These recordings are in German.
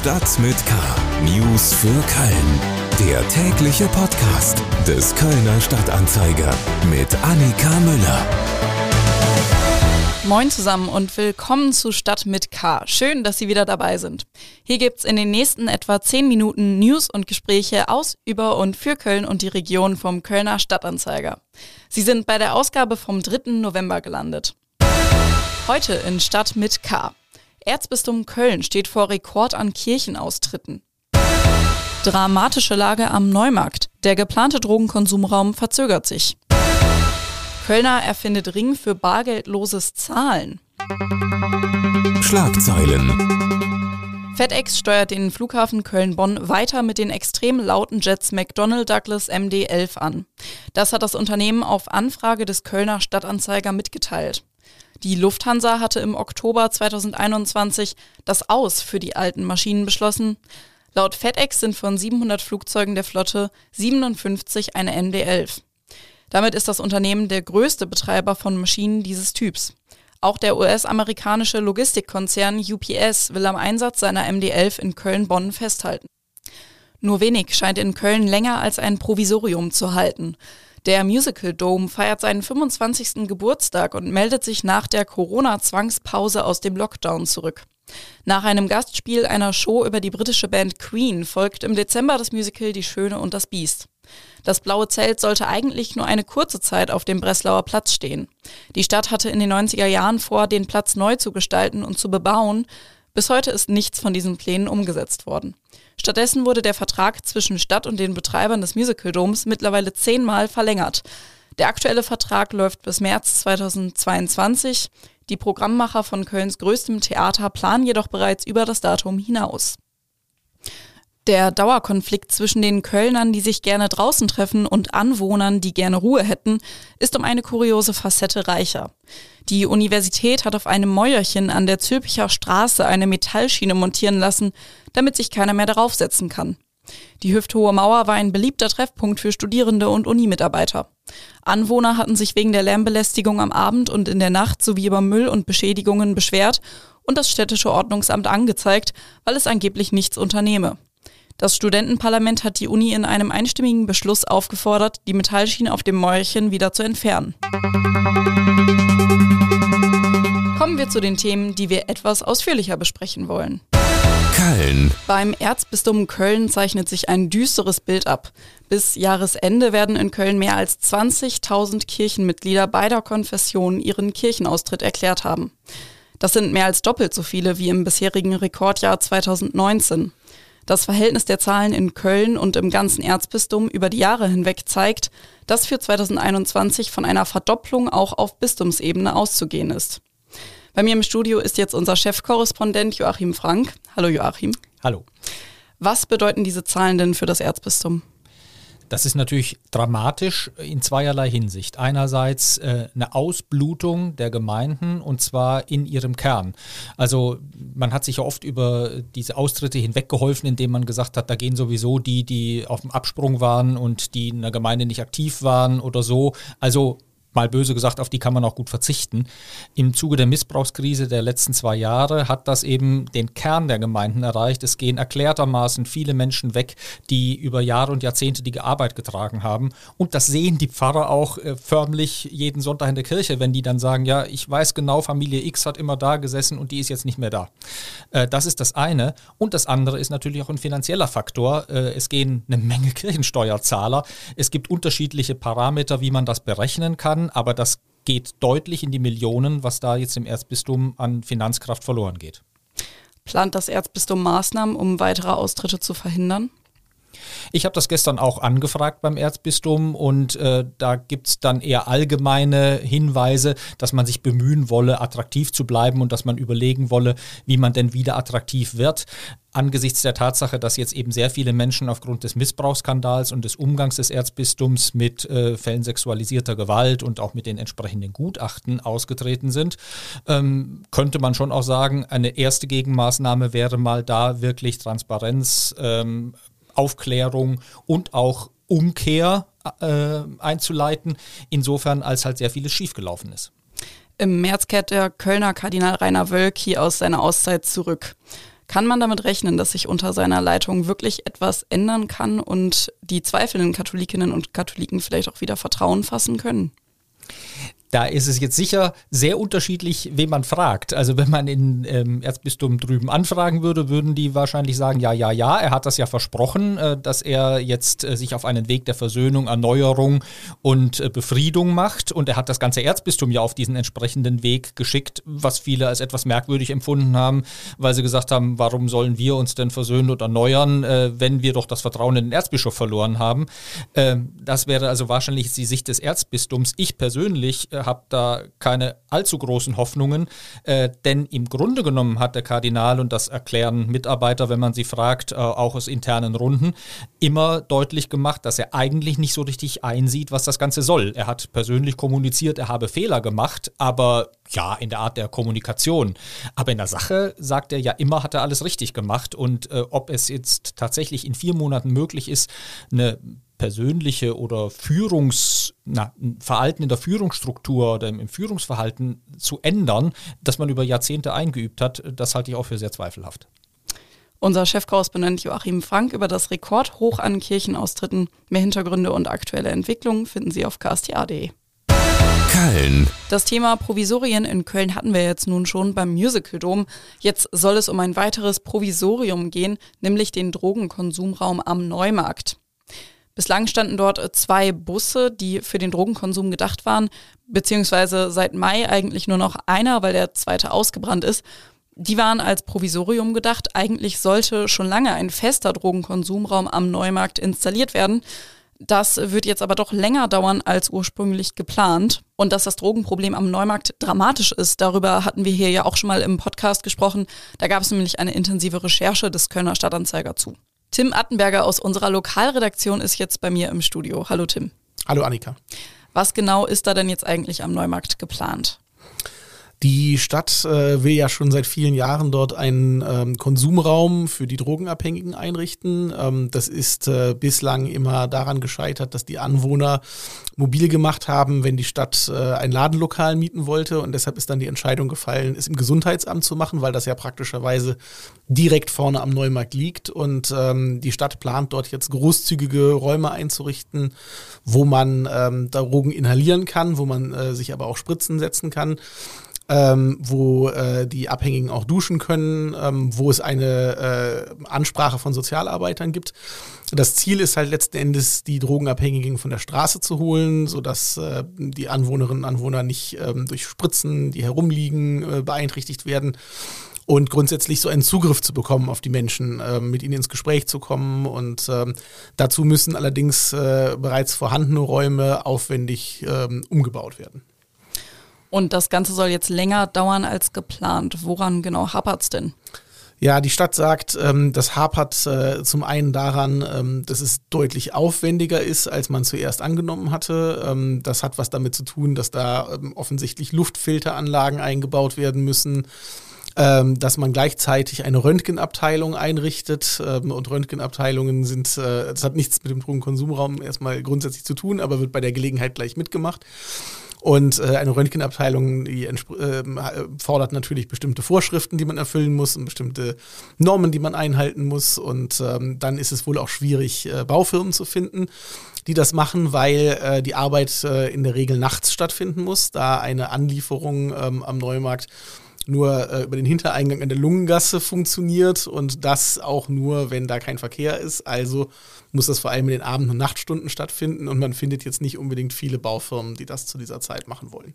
Stadt mit K. News für Köln. Der tägliche Podcast des Kölner Stadtanzeiger mit Annika Müller. Moin zusammen und willkommen zu Stadt mit K. Schön, dass Sie wieder dabei sind. Hier gibt's in den nächsten etwa 10 Minuten News und Gespräche aus, über und für Köln und die Region vom Kölner Stadtanzeiger. Sie sind bei der Ausgabe vom 3. November gelandet. Heute in Stadt mit K. Erzbistum Köln steht vor Rekord an Kirchenaustritten. Dramatische Lage am Neumarkt. Der geplante Drogenkonsumraum verzögert sich. Kölner erfindet Ring für bargeldloses Zahlen. Schlagzeilen. FedEx steuert den Flughafen Köln-Bonn weiter mit den extrem lauten Jets McDonnell Douglas MD-11 an. Das hat das Unternehmen auf Anfrage des Kölner Stadtanzeiger mitgeteilt. Die Lufthansa hatte im Oktober 2021 das Aus für die alten Maschinen beschlossen. Laut FedEx sind von 700 Flugzeugen der Flotte 57 eine MD-11. Damit ist das Unternehmen der größte Betreiber von Maschinen dieses Typs. Auch der US-amerikanische Logistikkonzern UPS will am Einsatz seiner MD-11 in Köln-Bonn festhalten. Nur wenig scheint in Köln länger als ein Provisorium zu halten. Der Musical Dome feiert seinen 25. Geburtstag und meldet sich nach der Corona-Zwangspause aus dem Lockdown zurück. Nach einem Gastspiel einer Show über die britische Band Queen folgt im Dezember das Musical Die Schöne und das Biest. Das blaue Zelt sollte eigentlich nur eine kurze Zeit auf dem Breslauer Platz stehen. Die Stadt hatte in den 90er Jahren vor, den Platz neu zu gestalten und zu bebauen. Bis heute ist nichts von diesen Plänen umgesetzt worden. Stattdessen wurde der Vertrag zwischen Stadt und den Betreibern des Musical-Doms mittlerweile zehnmal verlängert. Der aktuelle Vertrag läuft bis März 2022. Die Programmmacher von Kölns größtem Theater planen jedoch bereits über das Datum hinaus. Der Dauerkonflikt zwischen den Kölnern, die sich gerne draußen treffen, und Anwohnern, die gerne Ruhe hätten, ist um eine kuriose Facette reicher. Die Universität hat auf einem Mäuerchen an der Zülpicher Straße eine Metallschiene montieren lassen, damit sich keiner mehr darauf setzen kann. Die hüfthohe Mauer war ein beliebter Treffpunkt für Studierende und Unimitarbeiter. Anwohner hatten sich wegen der Lärmbelästigung am Abend und in der Nacht sowie über Müll und Beschädigungen beschwert und das städtische Ordnungsamt angezeigt, weil es angeblich nichts unternehme. Das Studentenparlament hat die Uni in einem einstimmigen Beschluss aufgefordert, die Metallschiene auf dem Mäuerchen wieder zu entfernen. Kommen wir zu den Themen, die wir etwas ausführlicher besprechen wollen. Köln. Beim Erzbistum Köln zeichnet sich ein düsteres Bild ab. Bis Jahresende werden in Köln mehr als 20.000 Kirchenmitglieder beider Konfessionen ihren Kirchenaustritt erklärt haben. Das sind mehr als doppelt so viele wie im bisherigen Rekordjahr 2019. Das Verhältnis der Zahlen in Köln und im ganzen Erzbistum über die Jahre hinweg zeigt, dass für 2021 von einer Verdopplung auch auf Bistumsebene auszugehen ist. Bei mir im Studio ist jetzt unser Chefkorrespondent Joachim Frank. Hallo Joachim. Hallo. Was bedeuten diese Zahlen denn für das Erzbistum? Das ist natürlich dramatisch in zweierlei Hinsicht. Einerseits äh, eine Ausblutung der Gemeinden und zwar in ihrem Kern. Also man hat sich ja oft über diese Austritte hinweggeholfen, indem man gesagt hat, da gehen sowieso die, die auf dem Absprung waren und die in der Gemeinde nicht aktiv waren oder so. Also mal böse gesagt, auf die kann man auch gut verzichten. Im Zuge der Missbrauchskrise der letzten zwei Jahre hat das eben den Kern der Gemeinden erreicht. Es gehen erklärtermaßen viele Menschen weg, die über Jahre und Jahrzehnte die Arbeit getragen haben. Und das sehen die Pfarrer auch äh, förmlich jeden Sonntag in der Kirche, wenn die dann sagen, ja, ich weiß genau, Familie X hat immer da gesessen und die ist jetzt nicht mehr da. Äh, das ist das eine. Und das andere ist natürlich auch ein finanzieller Faktor. Äh, es gehen eine Menge Kirchensteuerzahler. Es gibt unterschiedliche Parameter, wie man das berechnen kann kann, aber das geht deutlich in die Millionen, was da jetzt im Erzbistum an Finanzkraft verloren geht. Plant das Erzbistum Maßnahmen, um weitere Austritte zu verhindern? Ich habe das gestern auch angefragt beim Erzbistum und äh, da gibt es dann eher allgemeine Hinweise, dass man sich bemühen wolle, attraktiv zu bleiben und dass man überlegen wolle, wie man denn wieder attraktiv wird. Angesichts der Tatsache, dass jetzt eben sehr viele Menschen aufgrund des Missbrauchsskandals und des Umgangs des Erzbistums mit äh, Fällen sexualisierter Gewalt und auch mit den entsprechenden Gutachten ausgetreten sind, ähm, könnte man schon auch sagen, eine erste Gegenmaßnahme wäre mal da wirklich Transparenz, ähm, Aufklärung und auch Umkehr äh, einzuleiten, insofern als halt sehr vieles schiefgelaufen ist. Im März kehrt der Kölner Kardinal Rainer Wölki aus seiner Auszeit zurück. Kann man damit rechnen, dass sich unter seiner Leitung wirklich etwas ändern kann und die zweifelnden Katholikinnen und Katholiken vielleicht auch wieder Vertrauen fassen können? Da ist es jetzt sicher sehr unterschiedlich, wen man fragt. Also wenn man in ähm, Erzbistum drüben anfragen würde, würden die wahrscheinlich sagen, ja, ja, ja, er hat das ja versprochen, äh, dass er jetzt äh, sich auf einen Weg der Versöhnung, Erneuerung und äh, Befriedung macht. Und er hat das ganze Erzbistum ja auf diesen entsprechenden Weg geschickt, was viele als etwas merkwürdig empfunden haben, weil sie gesagt haben, warum sollen wir uns denn versöhnen und erneuern, äh, wenn wir doch das Vertrauen in den Erzbischof verloren haben. Ähm, das wäre also wahrscheinlich die Sicht des Erzbistums. Ich persönlich äh, habe da keine allzu großen Hoffnungen, äh, denn im Grunde genommen hat der Kardinal, und das erklären Mitarbeiter, wenn man sie fragt, äh, auch aus internen Runden, immer deutlich gemacht, dass er eigentlich nicht so richtig einsieht, was das Ganze soll. Er hat persönlich kommuniziert, er habe Fehler gemacht, aber ja, in der Art der Kommunikation. Aber in der Sache sagt er ja immer, hat er alles richtig gemacht. Und äh, ob es jetzt tatsächlich in vier Monaten möglich ist, eine persönliche oder Führungs, na, Verhalten in der Führungsstruktur oder im Führungsverhalten zu ändern, das man über Jahrzehnte eingeübt hat, das halte ich auch für sehr zweifelhaft. Unser Chefkorrespondent Joachim Frank über das Rekordhoch an Kirchenaustritten. Mehr Hintergründe und aktuelle Entwicklungen finden Sie auf ksta.de. Köln. Das Thema Provisorien in Köln hatten wir jetzt nun schon beim Musical Dom. Jetzt soll es um ein weiteres Provisorium gehen, nämlich den Drogenkonsumraum am Neumarkt. Bislang standen dort zwei Busse, die für den Drogenkonsum gedacht waren, beziehungsweise seit Mai eigentlich nur noch einer, weil der zweite ausgebrannt ist. Die waren als Provisorium gedacht. Eigentlich sollte schon lange ein fester Drogenkonsumraum am Neumarkt installiert werden. Das wird jetzt aber doch länger dauern als ursprünglich geplant. Und dass das Drogenproblem am Neumarkt dramatisch ist, darüber hatten wir hier ja auch schon mal im Podcast gesprochen. Da gab es nämlich eine intensive Recherche des Kölner Stadtanzeiger zu. Tim Attenberger aus unserer Lokalredaktion ist jetzt bei mir im Studio. Hallo Tim. Hallo Annika. Was genau ist da denn jetzt eigentlich am Neumarkt geplant? Die Stadt äh, will ja schon seit vielen Jahren dort einen ähm, Konsumraum für die Drogenabhängigen einrichten. Ähm, das ist äh, bislang immer daran gescheitert, dass die Anwohner mobil gemacht haben, wenn die Stadt äh, ein Ladenlokal mieten wollte. Und deshalb ist dann die Entscheidung gefallen, es im Gesundheitsamt zu machen, weil das ja praktischerweise direkt vorne am Neumarkt liegt. Und ähm, die Stadt plant dort jetzt großzügige Räume einzurichten, wo man ähm, Drogen inhalieren kann, wo man äh, sich aber auch Spritzen setzen kann ähm, wo äh, die Abhängigen auch duschen können, ähm, wo es eine äh, Ansprache von Sozialarbeitern gibt. Das Ziel ist halt letzten Endes, die Drogenabhängigen von der Straße zu holen, sodass äh, die Anwohnerinnen und Anwohner nicht ähm, durch Spritzen, die herumliegen, äh, beeinträchtigt werden und grundsätzlich so einen Zugriff zu bekommen auf die Menschen, äh, mit ihnen ins Gespräch zu kommen. Und ähm, dazu müssen allerdings äh, bereits vorhandene Räume aufwendig ähm, umgebaut werden. Und das Ganze soll jetzt länger dauern als geplant. Woran genau hapert es denn? Ja, die Stadt sagt, ähm, das hapert äh, zum einen daran, ähm, dass es deutlich aufwendiger ist, als man zuerst angenommen hatte. Ähm, das hat was damit zu tun, dass da ähm, offensichtlich Luftfilteranlagen eingebaut werden müssen. Ähm, dass man gleichzeitig eine Röntgenabteilung einrichtet. Ähm, und Röntgenabteilungen sind, äh, das hat nichts mit dem Drogenkonsumraum erstmal grundsätzlich zu tun, aber wird bei der Gelegenheit gleich mitgemacht. Und äh, eine Röntgenabteilung, die äh, fordert natürlich bestimmte Vorschriften, die man erfüllen muss und bestimmte Normen, die man einhalten muss. Und ähm, dann ist es wohl auch schwierig, äh, Baufirmen zu finden, die das machen, weil äh, die Arbeit äh, in der Regel nachts stattfinden muss, da eine Anlieferung ähm, am Neumarkt nur äh, über den Hintereingang in der Lungengasse funktioniert und das auch nur, wenn da kein Verkehr ist. Also muss das vor allem in den Abend- und Nachtstunden stattfinden und man findet jetzt nicht unbedingt viele Baufirmen, die das zu dieser Zeit machen wollen.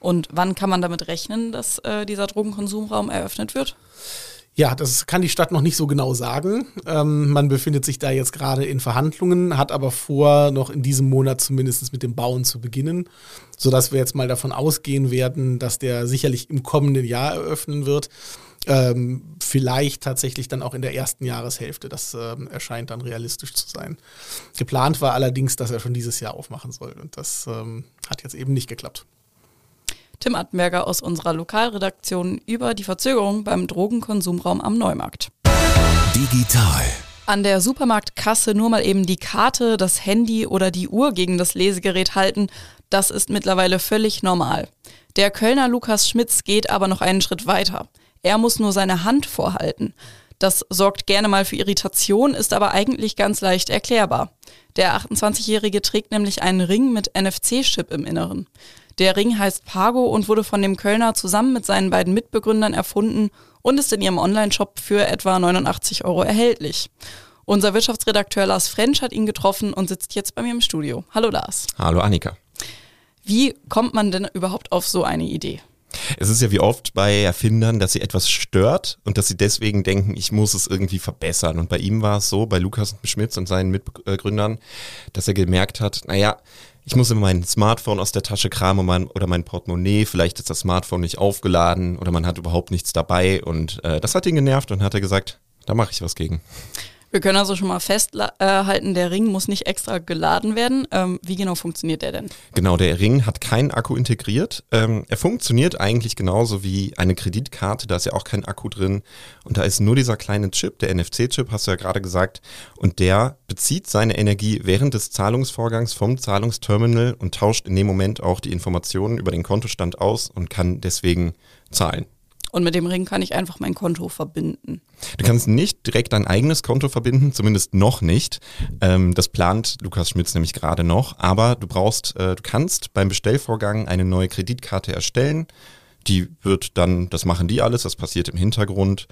Und wann kann man damit rechnen, dass äh, dieser Drogenkonsumraum eröffnet wird? Ja, das kann die Stadt noch nicht so genau sagen. Ähm, man befindet sich da jetzt gerade in Verhandlungen, hat aber vor, noch in diesem Monat zumindest mit dem Bauen zu beginnen, sodass wir jetzt mal davon ausgehen werden, dass der sicherlich im kommenden Jahr eröffnen wird. Ähm, vielleicht tatsächlich dann auch in der ersten Jahreshälfte. Das ähm, erscheint dann realistisch zu sein. Geplant war allerdings, dass er schon dieses Jahr aufmachen soll. Und das ähm, hat jetzt eben nicht geklappt. Tim Attenberger aus unserer Lokalredaktion über die Verzögerung beim Drogenkonsumraum am Neumarkt. Digital. An der Supermarktkasse nur mal eben die Karte, das Handy oder die Uhr gegen das Lesegerät halten, das ist mittlerweile völlig normal. Der Kölner Lukas Schmitz geht aber noch einen Schritt weiter. Er muss nur seine Hand vorhalten. Das sorgt gerne mal für Irritation, ist aber eigentlich ganz leicht erklärbar. Der 28-Jährige trägt nämlich einen Ring mit NFC-Chip im Inneren. Der Ring heißt Pago und wurde von dem Kölner zusammen mit seinen beiden Mitbegründern erfunden und ist in ihrem Online-Shop für etwa 89 Euro erhältlich. Unser Wirtschaftsredakteur Lars French hat ihn getroffen und sitzt jetzt bei mir im Studio. Hallo Lars. Hallo Annika. Wie kommt man denn überhaupt auf so eine Idee? Es ist ja wie oft bei Erfindern, dass sie etwas stört und dass sie deswegen denken, ich muss es irgendwie verbessern. Und bei ihm war es so, bei Lukas Schmitz und seinen Mitgründern, dass er gemerkt hat, naja, ich muss immer mein Smartphone aus der Tasche kramen mein, oder mein Portemonnaie, vielleicht ist das Smartphone nicht aufgeladen oder man hat überhaupt nichts dabei und äh, das hat ihn genervt und hat er gesagt, da mache ich was gegen. Wir können also schon mal festhalten, der Ring muss nicht extra geladen werden. Ähm, wie genau funktioniert der denn? Genau, der Ring hat keinen Akku integriert. Ähm, er funktioniert eigentlich genauso wie eine Kreditkarte, da ist ja auch kein Akku drin. Und da ist nur dieser kleine Chip, der NFC-Chip, hast du ja gerade gesagt. Und der bezieht seine Energie während des Zahlungsvorgangs vom Zahlungsterminal und tauscht in dem Moment auch die Informationen über den Kontostand aus und kann deswegen zahlen. Und mit dem Ring kann ich einfach mein Konto verbinden. Du kannst nicht direkt dein eigenes Konto verbinden, zumindest noch nicht. Ähm, das plant Lukas Schmitz nämlich gerade noch. Aber du brauchst, äh, du kannst beim Bestellvorgang eine neue Kreditkarte erstellen. Die wird dann, das machen die alles, das passiert im Hintergrund.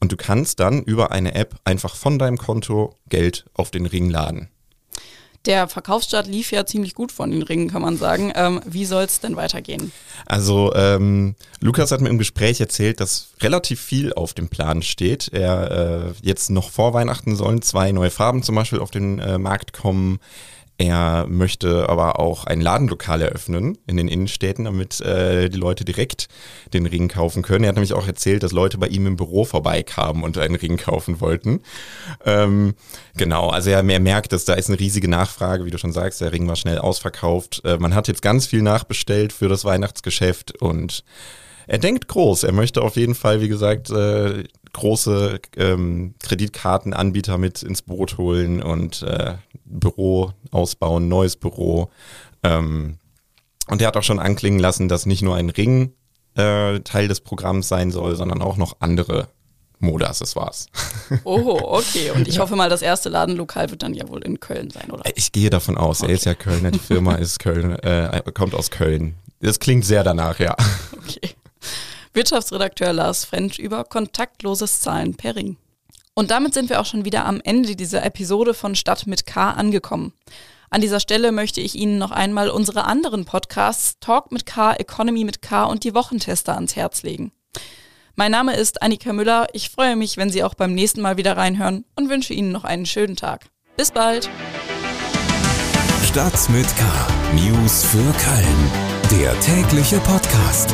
Und du kannst dann über eine App einfach von deinem Konto Geld auf den Ring laden. Der Verkaufsstart lief ja ziemlich gut von den Ringen, kann man sagen. Ähm, wie soll es denn weitergehen? Also ähm, Lukas hat mir im Gespräch erzählt, dass relativ viel auf dem Plan steht. Er äh, jetzt noch vor Weihnachten sollen zwei neue Farben zum Beispiel auf den äh, Markt kommen. Er möchte aber auch ein Ladenlokal eröffnen in den Innenstädten, damit äh, die Leute direkt den Ring kaufen können. Er hat nämlich auch erzählt, dass Leute bei ihm im Büro vorbeikamen und einen Ring kaufen wollten. Ähm, genau, also er, er merkt, dass da ist eine riesige Nachfrage, wie du schon sagst, der Ring war schnell ausverkauft. Äh, man hat jetzt ganz viel nachbestellt für das Weihnachtsgeschäft und er denkt groß. Er möchte auf jeden Fall, wie gesagt, äh, große ähm, Kreditkartenanbieter mit ins Boot holen und äh, Büro ausbauen, neues Büro. Ähm, und er hat auch schon anklingen lassen, dass nicht nur ein Ring äh, Teil des Programms sein soll, sondern auch noch andere Modeaccessoires. Oh, okay. Und ich hoffe mal, das erste Ladenlokal wird dann ja wohl in Köln sein, oder? Ich gehe davon aus. Okay. Er ist ja Kölner, die Firma ist Köln, äh, kommt aus Köln. Das klingt sehr danach, ja. Okay. Wirtschaftsredakteur Lars French über kontaktloses Zahlen per Ring. Und damit sind wir auch schon wieder am Ende dieser Episode von Stadt mit K angekommen. An dieser Stelle möchte ich Ihnen noch einmal unsere anderen Podcasts Talk mit K, Economy mit K und die Wochentester ans Herz legen. Mein Name ist Annika Müller. Ich freue mich, wenn Sie auch beim nächsten Mal wieder reinhören und wünsche Ihnen noch einen schönen Tag. Bis bald. Stadt mit K. News für Köln. Der tägliche Podcast.